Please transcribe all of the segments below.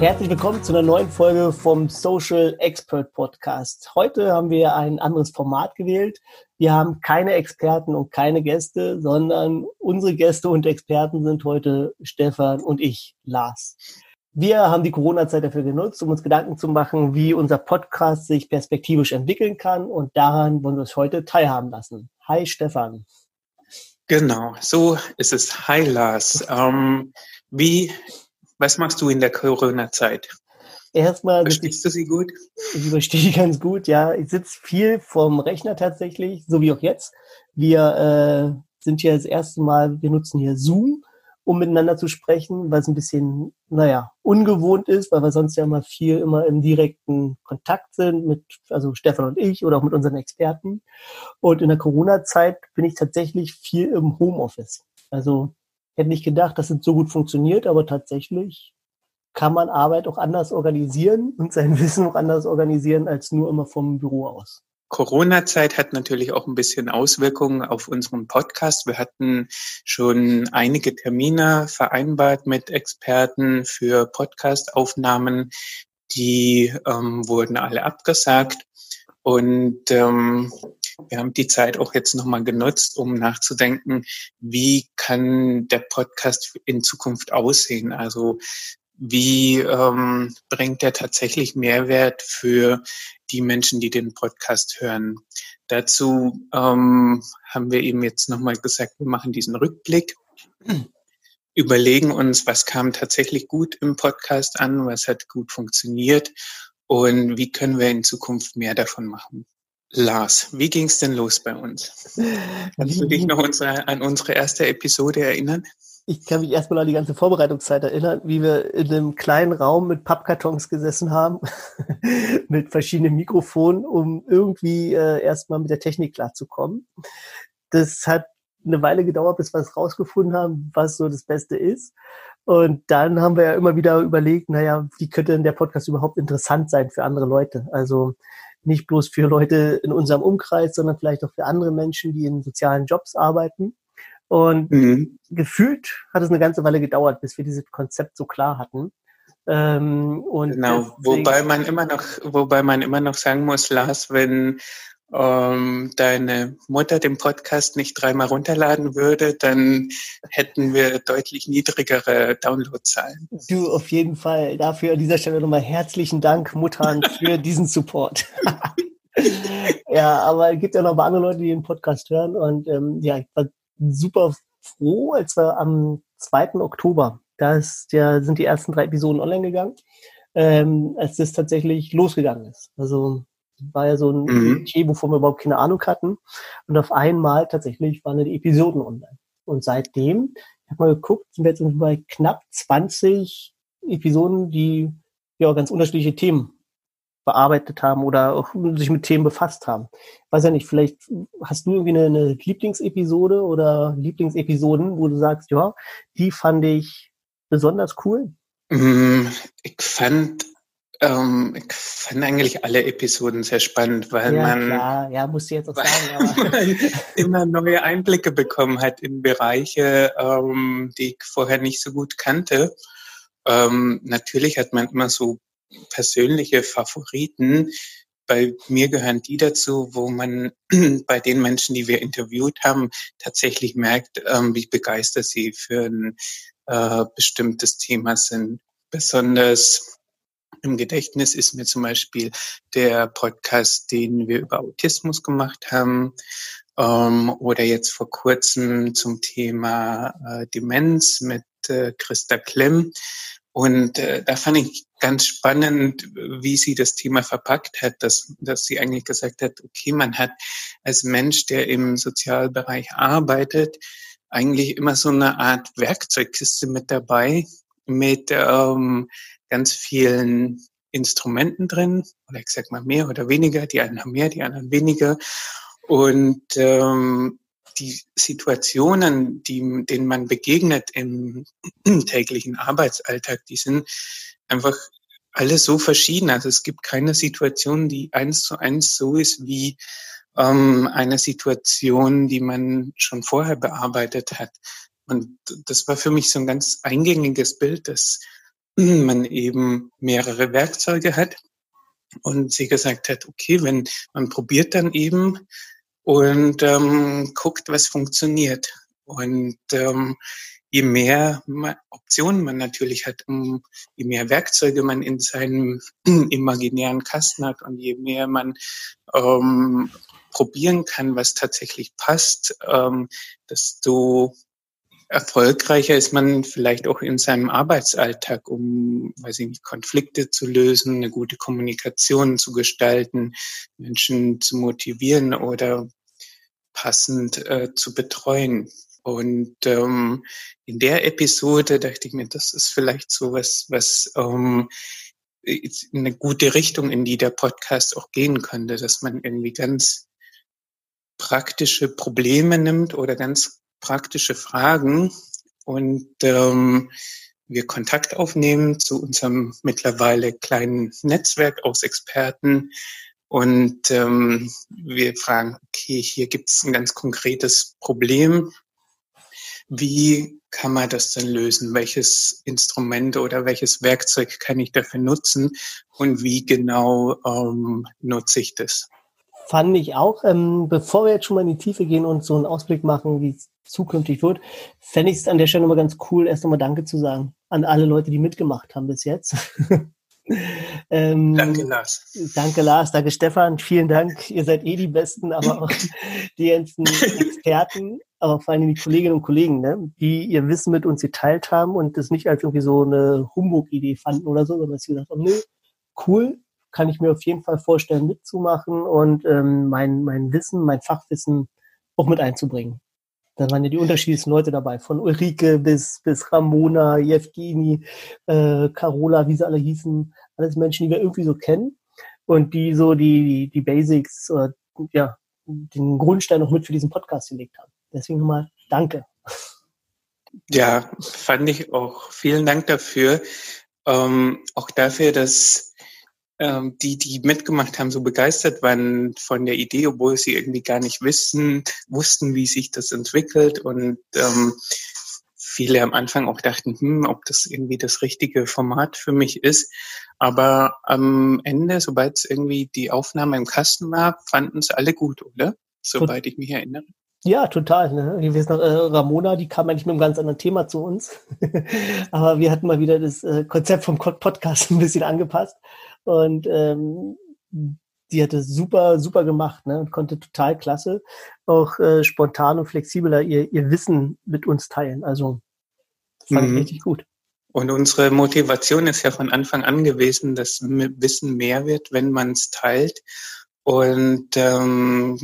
Herzlich willkommen zu einer neuen Folge vom Social Expert Podcast. Heute haben wir ein anderes Format gewählt. Wir haben keine Experten und keine Gäste, sondern unsere Gäste und Experten sind heute Stefan und ich, Lars. Wir haben die Corona-Zeit dafür genutzt, um uns Gedanken zu machen, wie unser Podcast sich perspektivisch entwickeln kann. Und daran wollen wir uns heute teilhaben lassen. Hi, Stefan. Genau, so ist es. Hi, Lars. Ähm, wie was machst du in der Corona-Zeit? Erstmal. Verstehst du sie gut? Ich verstehe ganz gut, ja. Ich sitze viel vorm Rechner tatsächlich, so wie auch jetzt. Wir äh, sind hier das erste Mal, wir nutzen hier Zoom, um miteinander zu sprechen, weil es ein bisschen, naja, ungewohnt ist, weil wir sonst ja immer viel immer im direkten Kontakt sind mit, also Stefan und ich oder auch mit unseren Experten. Und in der Corona-Zeit bin ich tatsächlich viel im Homeoffice. Also hätte nicht gedacht, dass es so gut funktioniert, aber tatsächlich kann man Arbeit auch anders organisieren und sein Wissen auch anders organisieren als nur immer vom Büro aus. Corona-Zeit hat natürlich auch ein bisschen Auswirkungen auf unseren Podcast. Wir hatten schon einige Termine vereinbart mit Experten für Podcast-Aufnahmen. Die ähm, wurden alle abgesagt. Und ähm, wir haben die Zeit auch jetzt nochmal genutzt, um nachzudenken, wie kann der Podcast in Zukunft aussehen? Also wie ähm, bringt er tatsächlich Mehrwert für die Menschen, die den Podcast hören? Dazu ähm, haben wir eben jetzt nochmal gesagt, wir machen diesen Rückblick, überlegen uns, was kam tatsächlich gut im Podcast an, was hat gut funktioniert und wie können wir in Zukunft mehr davon machen. Lars, wie ging es denn los bei uns? Kannst du dich noch unsere, an unsere erste Episode erinnern? Ich kann mich erstmal an die ganze Vorbereitungszeit erinnern, wie wir in einem kleinen Raum mit Pappkartons gesessen haben, mit verschiedenen Mikrofonen, um irgendwie äh, erstmal mit der Technik klarzukommen. Das hat eine Weile gedauert, bis wir es rausgefunden haben, was so das Beste ist. Und dann haben wir ja immer wieder überlegt, naja, wie könnte denn der Podcast überhaupt interessant sein für andere Leute? Also nicht bloß für Leute in unserem Umkreis, sondern vielleicht auch für andere Menschen, die in sozialen Jobs arbeiten. Und mhm. gefühlt hat es eine ganze Weile gedauert, bis wir dieses Konzept so klar hatten. Ähm, und genau, wobei man immer noch, wobei man immer noch sagen muss, Lars, wenn ähm, deine Mutter den Podcast nicht dreimal runterladen würde, dann hätten wir deutlich niedrigere Downloadzahlen. Du, auf jeden Fall. Dafür an dieser Stelle nochmal herzlichen Dank, Muttern, für diesen Support. ja, aber es gibt ja noch mal andere Leute, die den Podcast hören. Und ähm, ja, ich war super froh, als wir am 2. Oktober, da ja, sind die ersten drei Episoden online gegangen, ähm, als das tatsächlich losgegangen ist. Also war ja so ein mhm. Wovon wir überhaupt keine Ahnung hatten. Und auf einmal tatsächlich waren die Episoden online. Und seitdem, ich habe mal geguckt, sind wir jetzt bei knapp 20 Episoden, die ja ganz unterschiedliche Themen bearbeitet haben oder auch sich mit Themen befasst haben. Ich weiß ja nicht, vielleicht hast du irgendwie eine, eine Lieblingsepisode oder Lieblingsepisoden, wo du sagst, ja, die fand ich besonders cool? Mm, ich fand ähm, ich fand eigentlich alle Episoden sehr spannend, weil ja, man, klar. ja, musst du jetzt auch sagen, immer neue Einblicke bekommen hat in Bereiche, ähm, die ich vorher nicht so gut kannte. Ähm, natürlich hat man immer so persönliche Favoriten. Bei mir gehören die dazu, wo man bei den Menschen, die wir interviewt haben, tatsächlich merkt, ähm, wie begeistert sie für ein äh, bestimmtes Thema sind. Besonders im Gedächtnis ist mir zum Beispiel der Podcast, den wir über Autismus gemacht haben, ähm, oder jetzt vor kurzem zum Thema äh, Demenz mit äh, Christa Klemm. Und äh, da fand ich ganz spannend, wie sie das Thema verpackt hat, dass, dass sie eigentlich gesagt hat, okay, man hat als Mensch, der im Sozialbereich arbeitet, eigentlich immer so eine Art Werkzeugkiste mit dabei mit ähm, ganz vielen Instrumenten drin, oder ich sag mal mehr oder weniger, die einen haben mehr, die anderen weniger. Und ähm, die Situationen, die, denen man begegnet im täglichen Arbeitsalltag, die sind einfach alle so verschieden. Also es gibt keine Situation, die eins zu eins so ist wie ähm, eine Situation, die man schon vorher bearbeitet hat. Und das war für mich so ein ganz eingängiges Bild, dass man eben mehrere Werkzeuge hat und sie gesagt hat, okay, wenn man probiert dann eben und ähm, guckt, was funktioniert. Und ähm, je mehr Optionen man natürlich hat, je mehr Werkzeuge man in seinem imaginären Kasten hat und je mehr man ähm, probieren kann, was tatsächlich passt, ähm, desto erfolgreicher ist man vielleicht auch in seinem Arbeitsalltag, um, weiß ich nicht, Konflikte zu lösen, eine gute Kommunikation zu gestalten, Menschen zu motivieren oder passend äh, zu betreuen. Und ähm, in der Episode dachte ich mir, das ist vielleicht so was, was ähm, eine gute Richtung, in die der Podcast auch gehen könnte, dass man irgendwie ganz praktische Probleme nimmt oder ganz praktische Fragen und ähm, wir Kontakt aufnehmen zu unserem mittlerweile kleinen Netzwerk aus Experten und ähm, wir fragen, okay, hier gibt es ein ganz konkretes Problem, wie kann man das denn lösen? Welches Instrument oder welches Werkzeug kann ich dafür nutzen und wie genau ähm, nutze ich das? Fand ich auch. Ähm, bevor wir jetzt schon mal in die Tiefe gehen und so einen Ausblick machen, wie es zukünftig wird, fände ich es an der Stelle nochmal ganz cool, erst nochmal Danke zu sagen an alle Leute, die mitgemacht haben bis jetzt. ähm, danke, Lars. Danke, Lars. Danke, Stefan. Vielen Dank. Ihr seid eh die Besten, aber auch die ganzen Experten aber vor allem die Kolleginnen und Kollegen, ne, die ihr Wissen mit uns geteilt haben und das nicht als irgendwie so eine Humbug-Idee fanden oder so, sondern dass sie gesagt haben, nö, cool, kann ich mir auf jeden Fall vorstellen, mitzumachen und ähm, mein, mein Wissen, mein Fachwissen auch mit einzubringen. Da waren ja die unterschiedlichsten Leute dabei, von Ulrike bis, bis Ramona, Jevgeni, äh, Carola, wie sie alle hießen, alles Menschen, die wir irgendwie so kennen und die so die, die Basics, äh, ja, den Grundstein noch mit für diesen Podcast gelegt haben. Deswegen nochmal Danke. Ja, fand ich auch. Vielen Dank dafür. Ähm, auch dafür, dass ähm, die, die mitgemacht haben, so begeistert waren von der Idee, obwohl sie irgendwie gar nicht wissen, wussten, wie sich das entwickelt und ähm, viele am Anfang auch dachten, hm, ob das irgendwie das richtige Format für mich ist. Aber am Ende, sobald es irgendwie die Aufnahme im Kasten war, fanden es alle gut, oder? Soweit ich mich erinnere. Ja, total. Ne? Weiß noch, äh, Ramona, die kam eigentlich mit einem ganz anderen Thema zu uns. Aber wir hatten mal wieder das äh, Konzept vom Podcast ein bisschen angepasst. Und ähm, die hatte super, super gemacht ne? und konnte total klasse auch äh, spontan und flexibler ihr, ihr Wissen mit uns teilen. Also fand mhm. ich richtig gut. Und unsere Motivation ist ja von Anfang an gewesen, dass Wissen mehr wird, wenn man es teilt. Und ähm,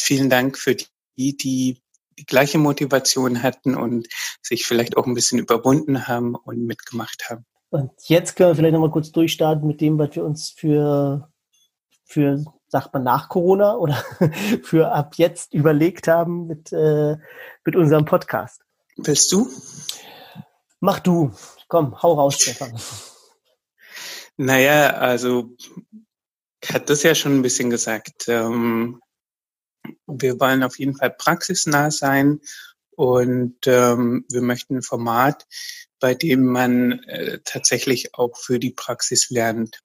vielen Dank für die, die die gleiche Motivation hatten und sich vielleicht auch ein bisschen überwunden haben und mitgemacht haben. Und jetzt können wir vielleicht nochmal kurz durchstarten mit dem, was wir uns für, für sagt man nach Corona oder für ab jetzt überlegt haben mit, äh, mit unserem Podcast. Willst du? Mach du. Komm, hau raus, Stefan. Naja, also hat das ja schon ein bisschen gesagt. Ähm, wir wollen auf jeden Fall praxisnah sein und ähm, wir möchten ein Format, bei dem man äh, tatsächlich auch für die Praxis lernt.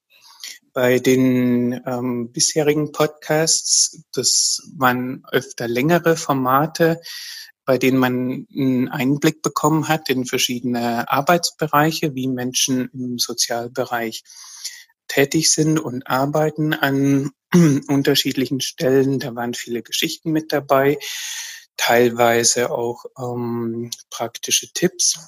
Bei den ähm, bisherigen Podcasts, das waren öfter längere Formate, bei denen man einen Einblick bekommen hat in verschiedene Arbeitsbereiche, wie Menschen im Sozialbereich tätig sind und arbeiten an unterschiedlichen Stellen. Da waren viele Geschichten mit dabei, teilweise auch ähm, praktische Tipps.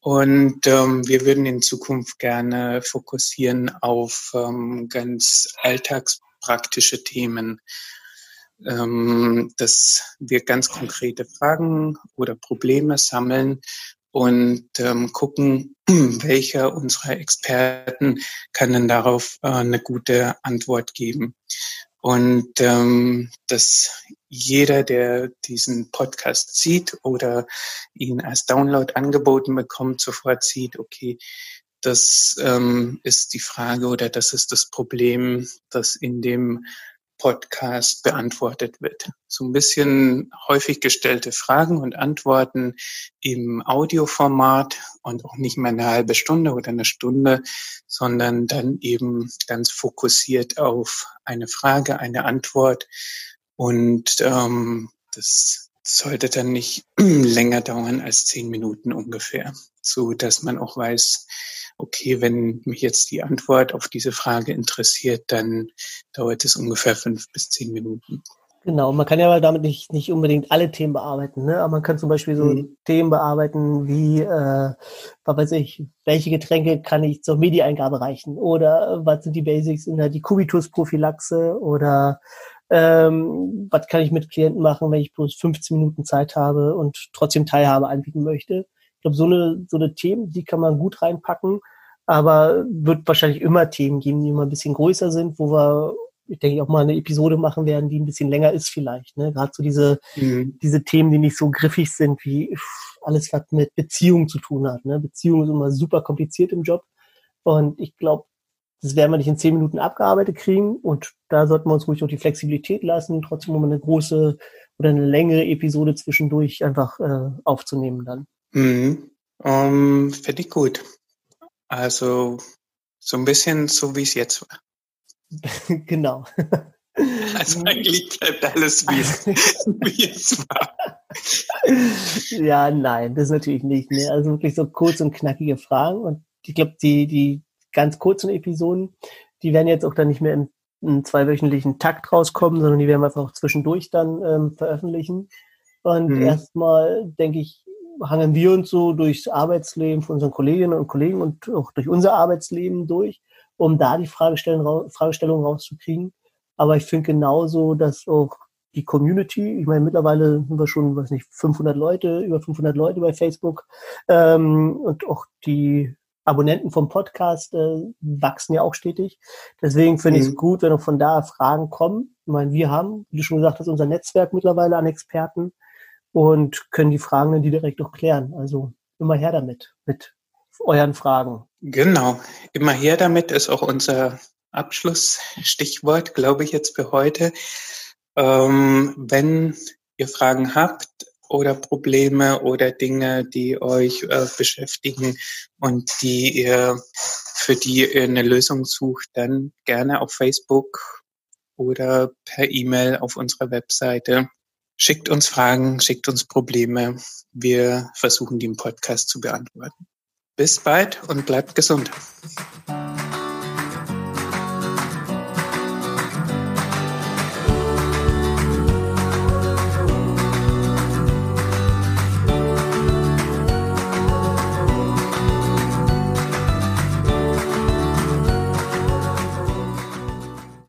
Und ähm, wir würden in Zukunft gerne fokussieren auf ähm, ganz alltagspraktische Themen, ähm, dass wir ganz konkrete Fragen oder Probleme sammeln und ähm, gucken, welcher unserer Experten kann denn darauf äh, eine gute Antwort geben. Und ähm, dass jeder, der diesen Podcast sieht oder ihn als Download angeboten bekommt, sofort sieht, okay, das ähm, ist die Frage oder das ist das Problem, das in dem Podcast beantwortet wird. So ein bisschen häufig gestellte Fragen und Antworten im Audioformat und auch nicht mehr eine halbe Stunde oder eine Stunde, sondern dann eben ganz fokussiert auf eine Frage, eine Antwort. Und ähm, das sollte dann nicht länger dauern als zehn Minuten ungefähr, so dass man auch weiß, okay, wenn mich jetzt die Antwort auf diese Frage interessiert, dann dauert es ungefähr fünf bis zehn Minuten. Genau, man kann ja damit nicht, nicht unbedingt alle Themen bearbeiten, ne? aber man kann zum Beispiel so mhm. Themen bearbeiten wie, äh, was weiß ich, welche Getränke kann ich zur Medi-Eingabe reichen oder äh, was sind die Basics in der Dekubitus-Prophylaxe oder ähm, was kann ich mit Klienten machen, wenn ich bloß 15 Minuten Zeit habe und trotzdem Teilhabe anbieten möchte. Ich glaube, so eine, so eine Themen, die kann man gut reinpacken, aber wird wahrscheinlich immer Themen geben, die immer ein bisschen größer sind, wo wir, ich denke, auch mal eine Episode machen werden, die ein bisschen länger ist vielleicht. Ne? Gerade so diese, mhm. diese Themen, die nicht so griffig sind wie alles, was mit Beziehungen zu tun hat. Ne? Beziehung ist immer super kompliziert im Job. Und ich glaube, das werden wir nicht in zehn Minuten abgearbeitet kriegen. Und da sollten wir uns ruhig auch die Flexibilität lassen, trotzdem mal eine große oder eine längere Episode zwischendurch einfach äh, aufzunehmen dann. Mhm. Um, Finde ich gut. Also so ein bisschen so, wie es jetzt war. genau. Also eigentlich bleibt alles, wie es, wie es war. Ja, nein, das natürlich nicht. Ne? Also wirklich so kurz und knackige Fragen. Und ich glaube, die, die ganz kurzen Episoden, die werden jetzt auch dann nicht mehr im, im zweiwöchentlichen Takt rauskommen, sondern die werden wir einfach auch zwischendurch dann ähm, veröffentlichen. Und mhm. erstmal, denke ich, hangen wir uns so durchs Arbeitsleben von unseren Kolleginnen und Kollegen und auch durch unser Arbeitsleben durch, um da die Fragestellung, Fragestellung rauszukriegen. Aber ich finde genauso, dass auch die Community, ich meine, mittlerweile sind wir schon, weiß nicht, 500 Leute, über 500 Leute bei Facebook ähm, und auch die Abonnenten vom Podcast äh, wachsen ja auch stetig. Deswegen finde mhm. ich es gut, wenn auch von da Fragen kommen. Ich meine, wir haben, wie du schon gesagt hast, unser Netzwerk mittlerweile an Experten und können die Fragen dann direkt auch klären. Also immer her damit, mit euren Fragen. Genau, immer her damit ist auch unser Abschlussstichwort, glaube ich, jetzt für heute. Ähm, wenn ihr Fragen habt oder Probleme oder Dinge, die euch äh, beschäftigen und die ihr, für die ihr eine Lösung sucht, dann gerne auf Facebook oder per E-Mail auf unserer Webseite. Schickt uns Fragen, schickt uns Probleme. Wir versuchen, die im Podcast zu beantworten. Bis bald und bleibt gesund.